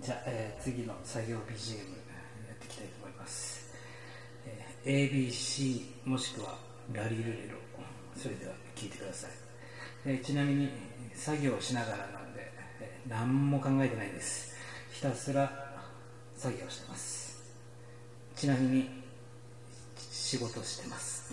じゃあ、えー次の作業 BGM やっていきたいと思います、えー ABC もしくはラリルレロそれでは聞いてください、えーちなみに作業しながらなんで、えー何も考えてないです。ひたすら作業してます。ちなみに仕事してます。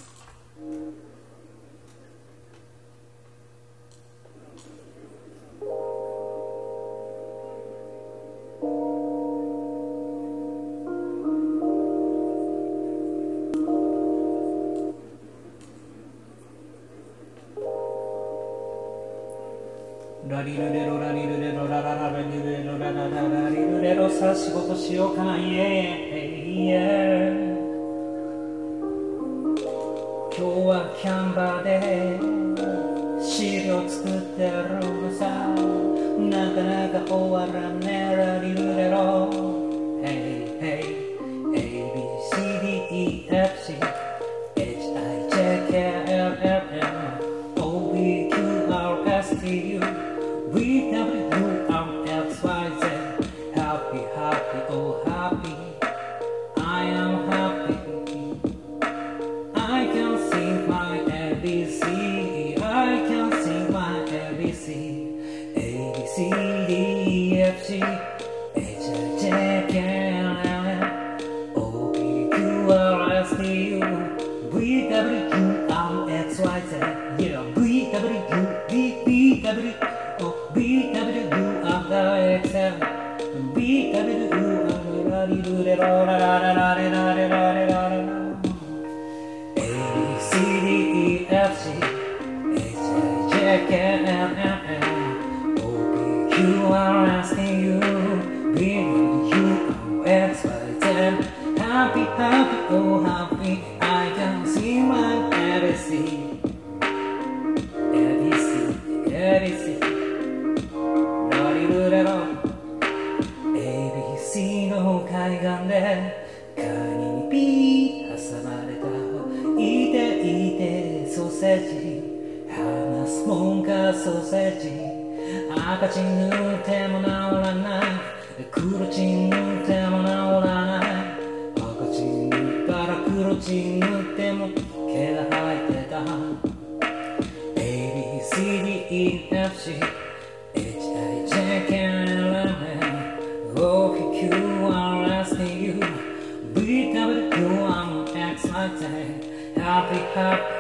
Happy oh happy I can see my ABC ABC ABC ラリルレロ ABC の海岸でカニにピー挟まれたいていてソーセージ話すもんかソーセージ赤チン塗ってもないし一体じゃけんラーメン大きく笑わせている Happy, happy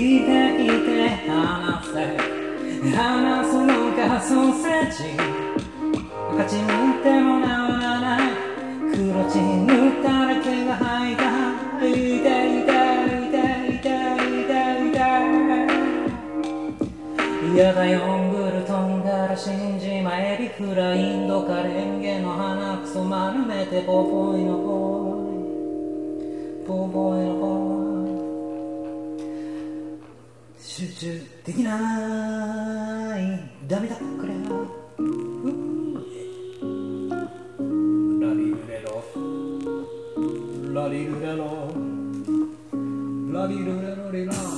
いていて話せ話すのかソーセージ赤チン塗っても治らない黒チン塗ったら毛が生えたいていていていていていてやだヨングルトンガラシンジマエビフラインドカレンゲの鼻くそ丸めてポポイのポイポポイのポイ集中できないダメだこれはラリルレロ。ラリルレロ。ラリルレロリララララ。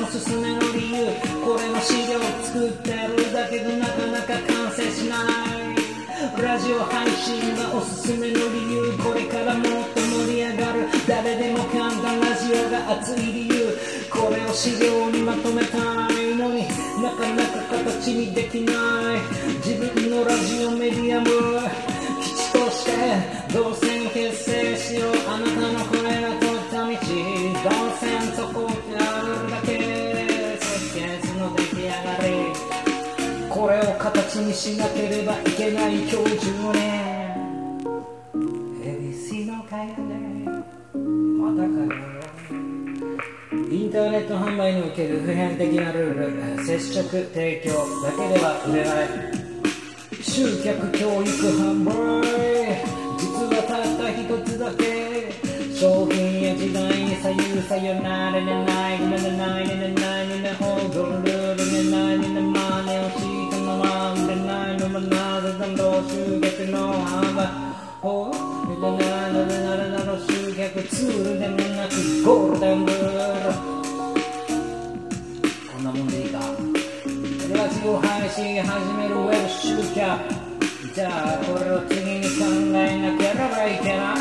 配信がおすすめの理由これの資料作ってるだけどなかなか完成しないラジオ配信がおすすめの理由これからもっと盛り上がる誰でも簡単ラジオが熱い理由これを資料にまとめたいのになかなか形にできない自分のラジオメディアム基地として動線結成しようあなたの声形にしなければいけない今日10年 ABC の会話でまたかよ。インターネット販売における普遍的なルール接触提供だけでは売れない。集客教育販売。実はたった一つだけ。商品や時代に左右さよならねないねねないねねない。売ほうねねなねな。れなの集客ツールでもなくゴールデンルールこんなもんでいいかラジオ配信始めるウェブ集客じゃあこれを次に考えなければいけない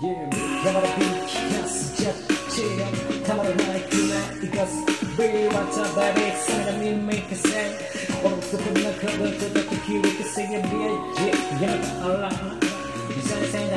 Yeah, たまらびきかすじゃちやたまらないくらい生かす Be what's up baby 底の中で届く響くせやびやじやめたあら先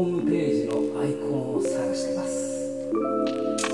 ホームページのアイコンを探してます。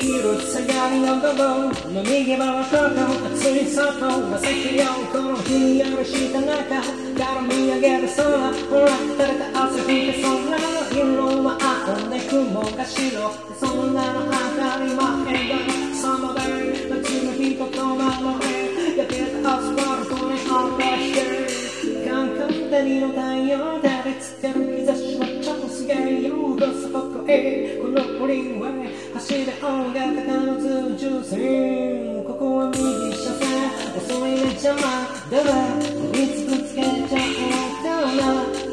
昼下がりの午後の右側と熱い砂糖が咲くよこのひんやりした中から見上げる空ほら誰か汗拭いて空の色は青で雲が白そんなの当たり前だサマで夏の日ととまれ焼けたアスファルトに合わしてカンカン照りの太陽照りつける日差しはこここへこのフリーウェイ走れ音楽家の通中線ここは右車線遅いね邪魔だわいつぶつけちゃおう。な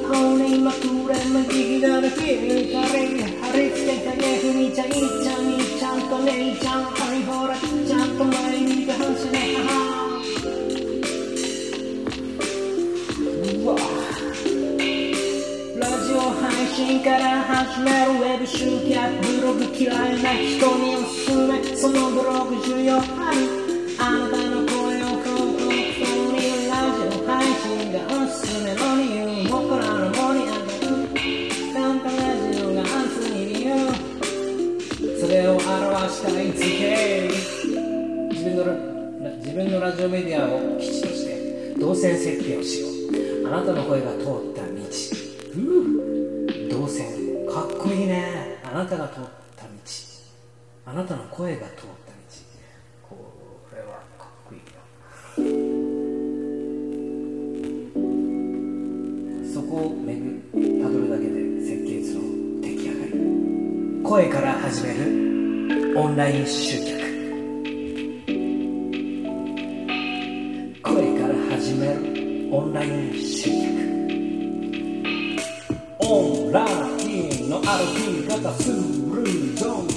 これまくれまきだらけ。光貼り付けたげふみちゃんいちゃんにちゃんと姉ちゃんはいほらちゃんと前見て走れ母信から始めるウェブ集客ブログ嫌いな人におすすめそのブログ需要あるあなたの声をコンコン人にラジオ配信がおすすめの理由僕らの盛り上がる簡単ラジオが熱い理由それを表したい図形自分の自分のラジオメディアを基地として動線設計をしよう。あなたの声が通った道。あなたが通った道。あなたの声が通った道。これはかっこいいよそこをめぐたどるだけで設計図の出来上がり。声から始めるオンライン集客。声から始めるオンライン集客。オンライン。の歩き方するぞど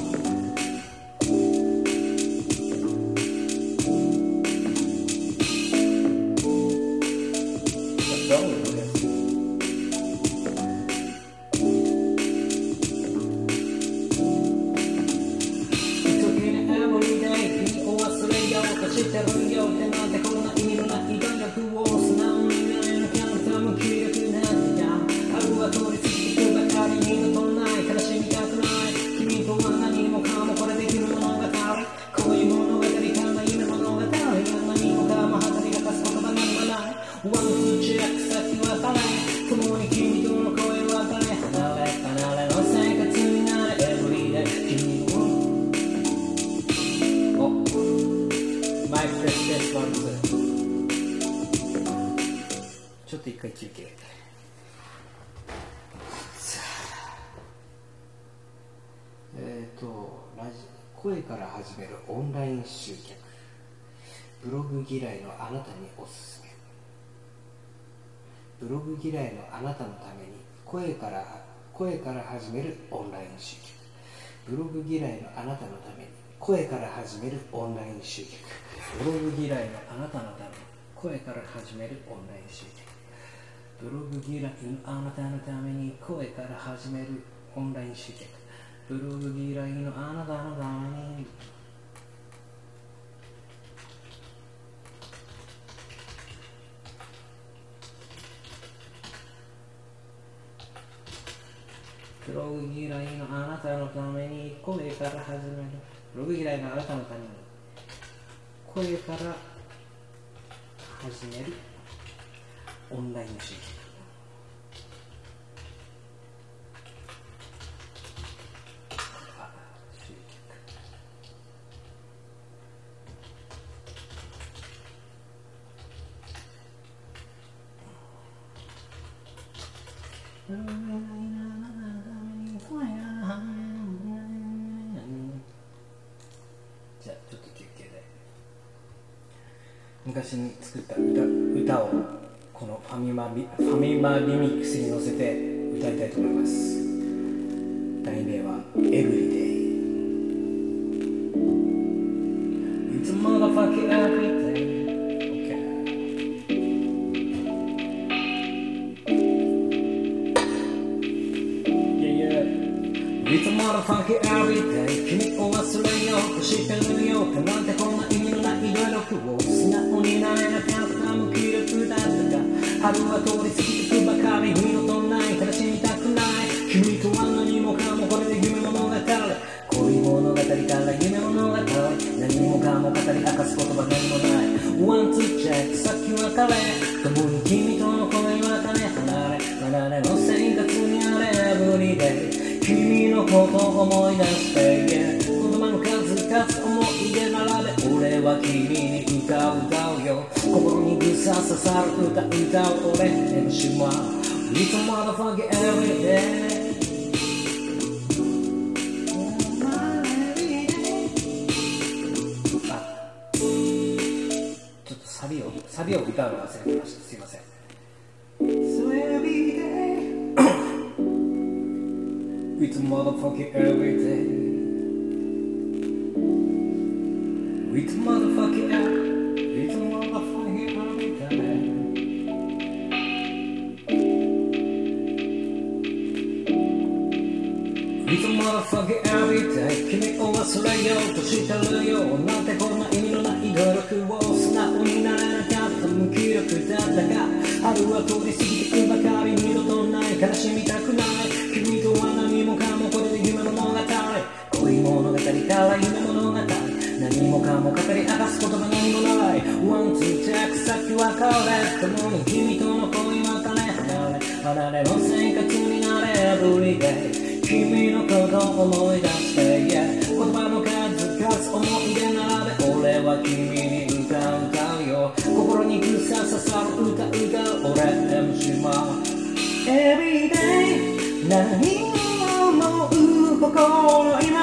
あなたのために声から声から始めるオンライン集客。ブログ嫌いのあなたのために声から始めるオンライン集客。ブログ嫌いのあなたのために声から始めるオンライン集客。ブログ嫌いのあなたのために声から始めるオンライン集客。ブログ嫌いのあなたのためにログ嫌いのあなたのために声から始める。プログ嫌いのあなたのために。声から始める。オンラインの仕事ミファミマリミックスに乗せて歌いたいと思います題名は「Everyday」It's a motherfucking everyday It's a motherfucking everyday 君を忘れようとして It's motherfucking every day It's motherfucking every It's a motherfucking every day It's motherfucking every day 君を忘れようとしてるよなんてこんな意味のない努力を素直になれなかった無気力だったが春は通り過ぎてばかり二度とない悲しみたくないーチェックさっき別れ共に君との恋は種離れ離れの生活になれ Everyday 君のことを思い出して yeah 言葉の数々思い出並べ俺は君に歌う歌うよ心にぐさ刺さる。歌歌う俺 MC も Everyday 何を思う心今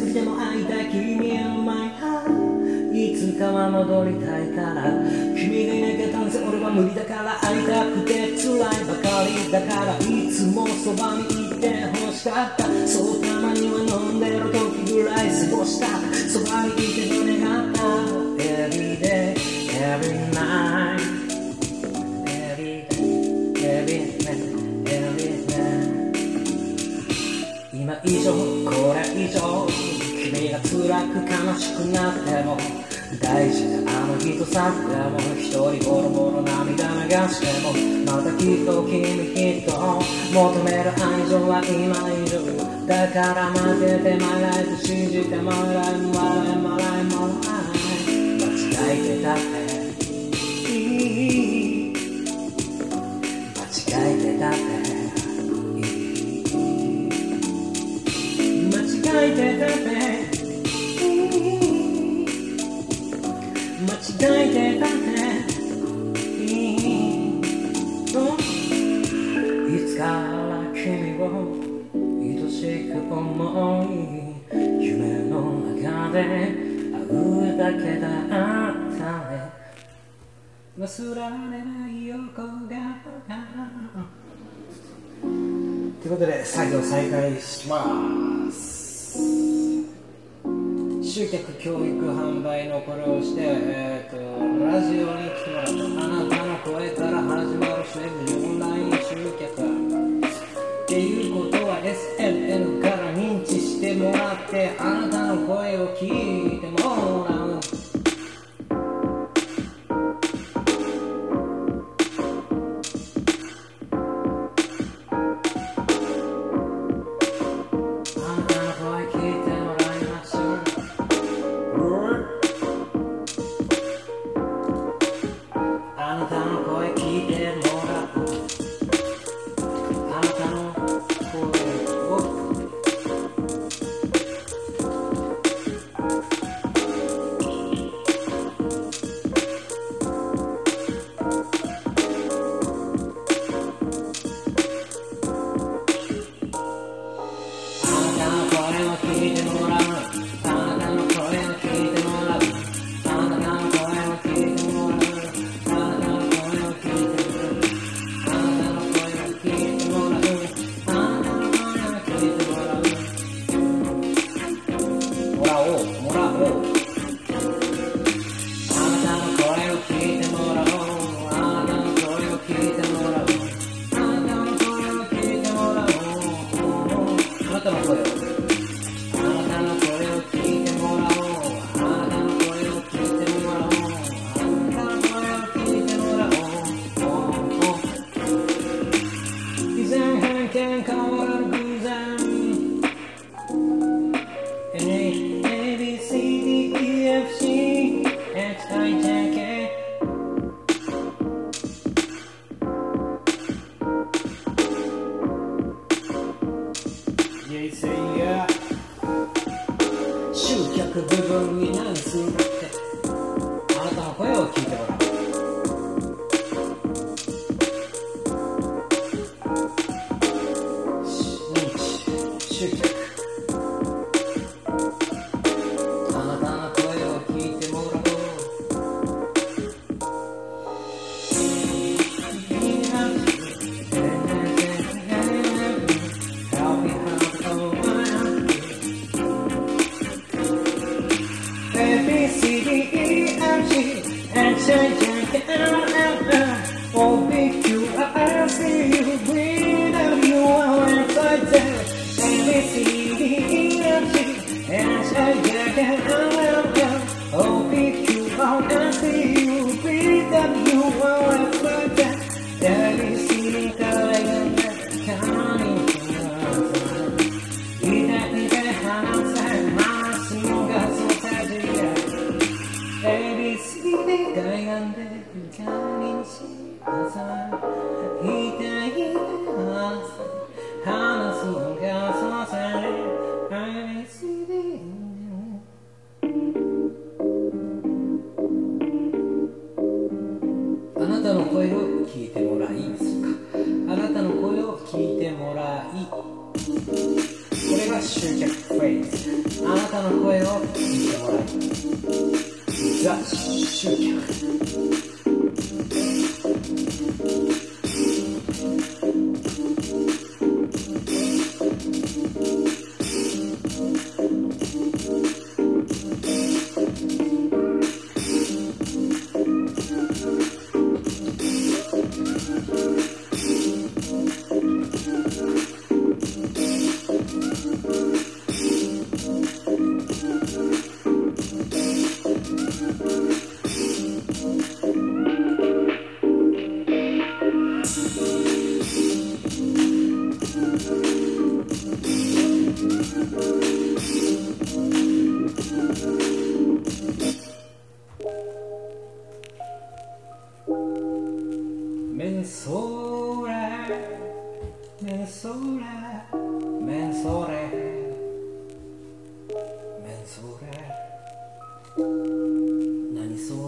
ぐ大体すぐにでも会いたい君へのマイハーいつかは戻りたいから君がいなきゃ単線俺は無理だから会いた。くて辛いばかりだからいつもそばにいて欲しかったそうたまには飲んでる時ぐらい過ごしたそばにいてと願った Every day, every night Every day, every night, every night 今以上上君が辛く悲しくなっても大事なあの人さでも一人ボロボロ涙流してもまたきっと君きっと求める愛情は今いるだから待ってて My life 信じて My life My life My life My life 間違えてたって間違えてたっていつから君を愛しく思い。夢の中で会うだけだ。ったね忘れられない横顔ということで作業再開します。集客教育販売のこれをして、えー、とラジオに来てもらったあなたの声から始まるセールオンライン集客っていうことは SNN から認知してもらってあなたの声を聞いても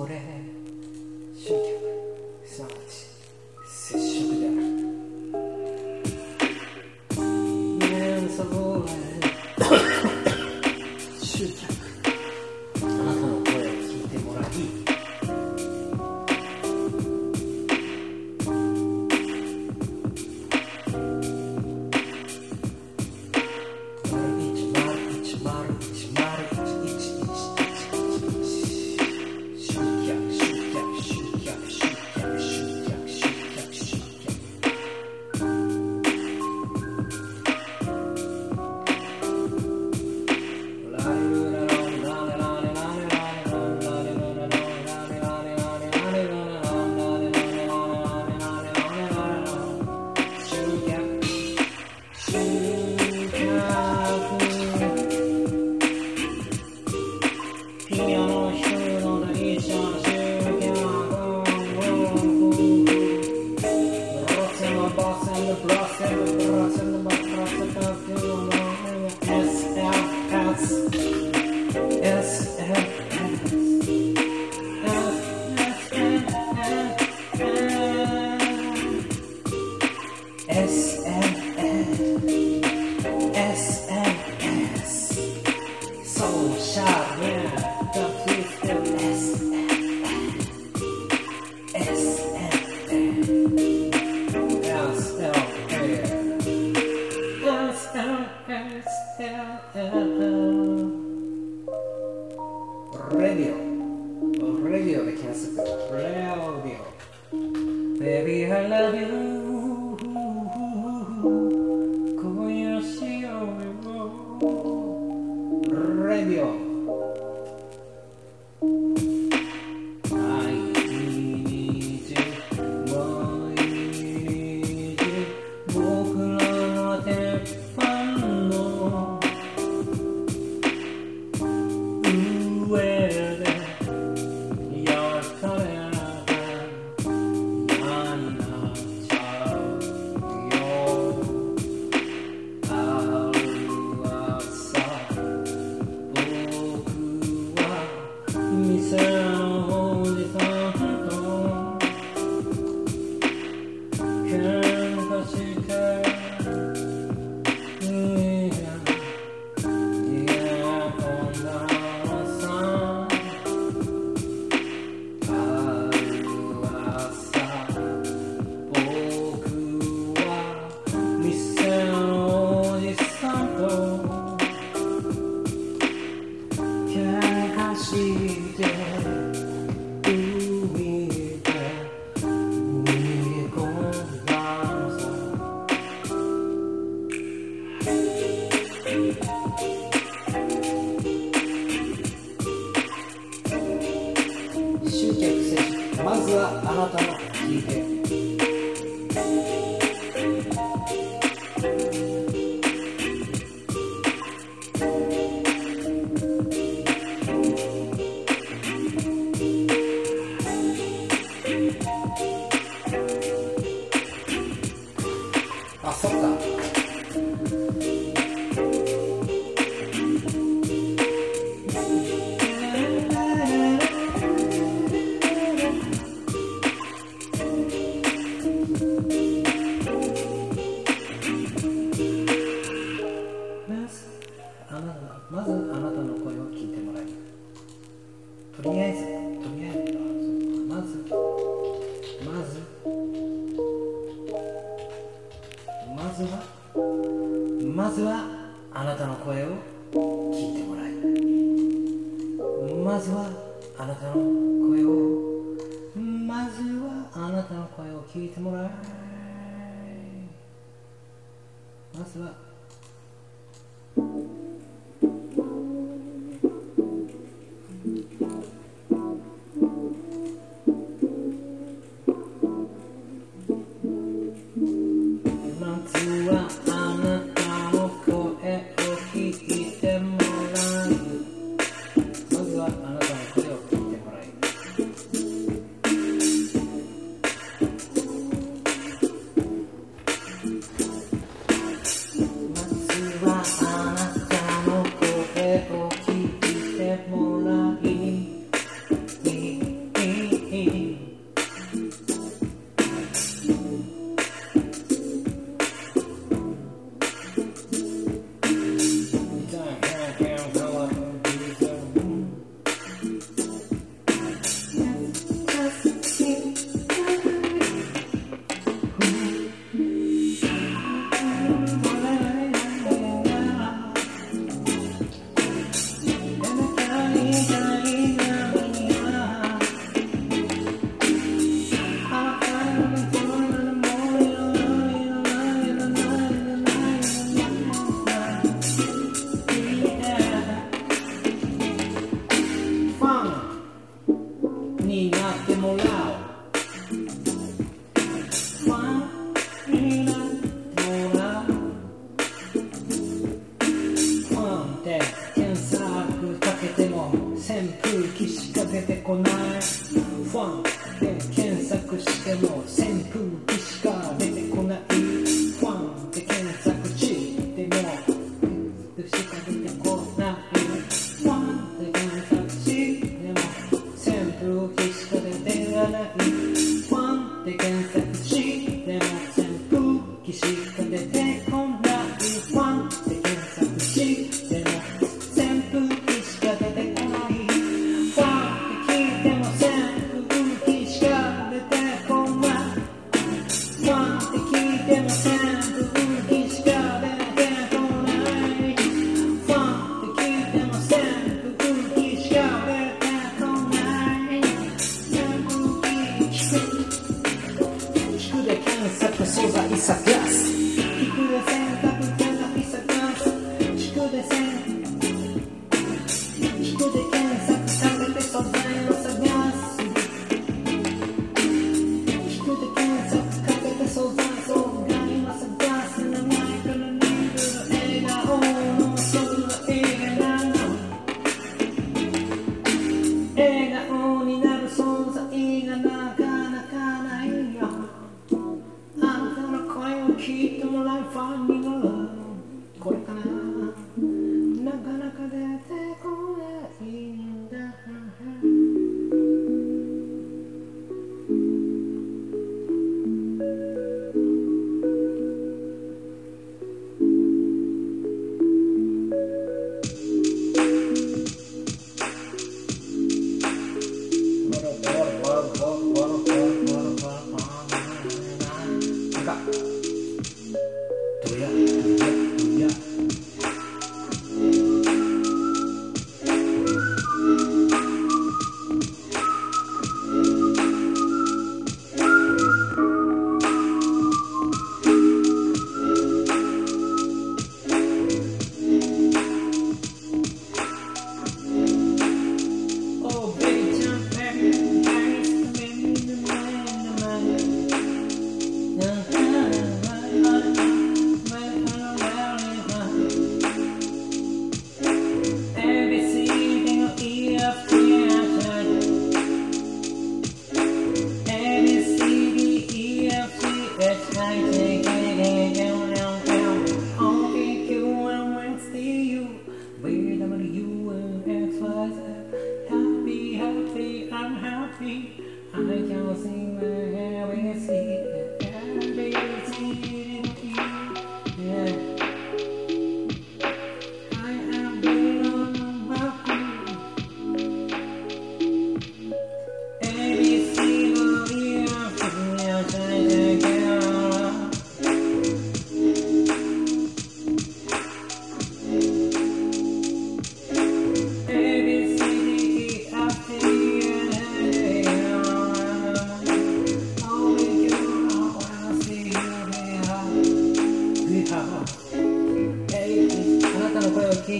何そ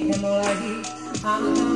ketemu lagi. Aku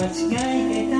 間違えてた